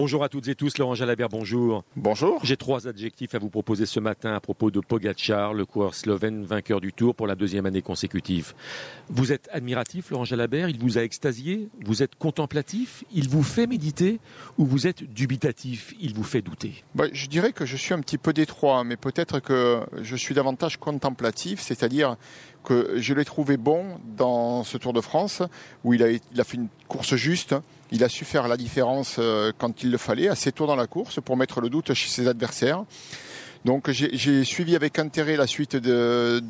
Bonjour à toutes et tous, Laurent Jalabert, bonjour. Bonjour. J'ai trois adjectifs à vous proposer ce matin à propos de Pogacar, le coureur slovène vainqueur du Tour pour la deuxième année consécutive. Vous êtes admiratif, Laurent Jalabert, il vous a extasié, vous êtes contemplatif, il vous fait méditer ou vous êtes dubitatif, il vous fait douter? Bah, Je dirais que je suis un petit peu détroit, mais peut-être que je suis davantage contemplatif, c'est-à-dire que je l'ai trouvé bon dans ce Tour de France où il a, il a fait une course juste. Il a su faire la différence euh, quand il le fallait, assez tôt dans la course, pour mettre le doute chez ses adversaires. Donc j'ai suivi avec intérêt la suite de,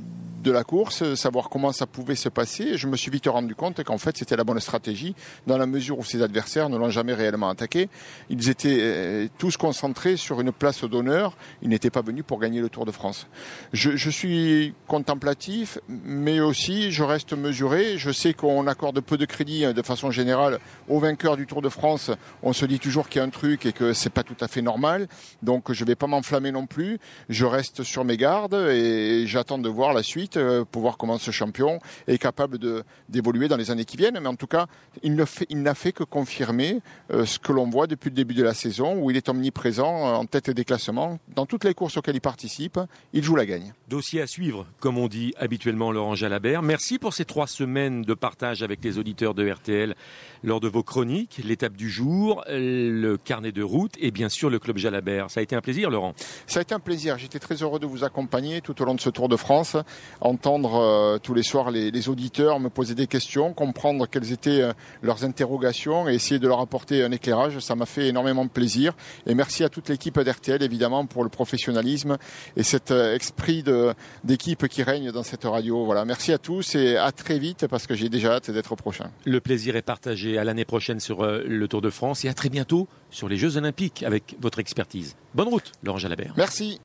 de la course, savoir comment ça pouvait se passer. je me suis vite rendu compte qu'en fait, c'était la bonne stratégie, dans la mesure où ses adversaires ne l'ont jamais réellement attaqué. Ils étaient euh, tous concentrés sur une place d'honneur. Ils n'étaient pas venus pour gagner le Tour de France. Je, je, suis contemplatif, mais aussi je reste mesuré. Je sais qu'on accorde peu de crédit hein, de façon générale aux vainqueurs du Tour de France. On se dit toujours qu'il y a un truc et que c'est pas tout à fait normal. Donc je vais pas m'enflammer non plus. Je reste sur mes gardes et j'attends de voir la suite euh, pour voir comment ce champion est capable d'évoluer dans les années qui viennent. Mais en tout cas, il n'a fait, fait, que confirmer euh, ce que l'on voit depuis le début de la saison, où il est omniprésent euh, en tête des classements. Dans toutes les courses auxquelles il participe, il joue la gagne. Dossier à suivre, comme on dit habituellement Laurent Jalabert. Merci pour ces trois semaines de partage avec les auditeurs de RTL lors de vos chroniques, l'étape du jour, le carnet de route et bien sûr le club Jalabert. Ça a été un plaisir, Laurent. Ça a été un plaisir. J'étais très heureux de vous accompagner tout au long de ce Tour de France entendre euh, tous les soirs les, auditeurs me poser des questions, comprendre quelles étaient euh, leurs interrogations et essayer de leur apporter un éclairage. Ça m'a fait énormément de plaisir. Et merci à toute l'équipe d'RTL, évidemment, pour le professionnalisme et cet euh, esprit d'équipe qui règne dans cette radio. Voilà. Merci à tous et à très vite parce que j'ai déjà hâte d'être prochain. Le plaisir est partagé à l'année prochaine sur le Tour de France et à très bientôt sur les Jeux Olympiques avec votre expertise. Bonne route, Laurent Jalabert. Merci.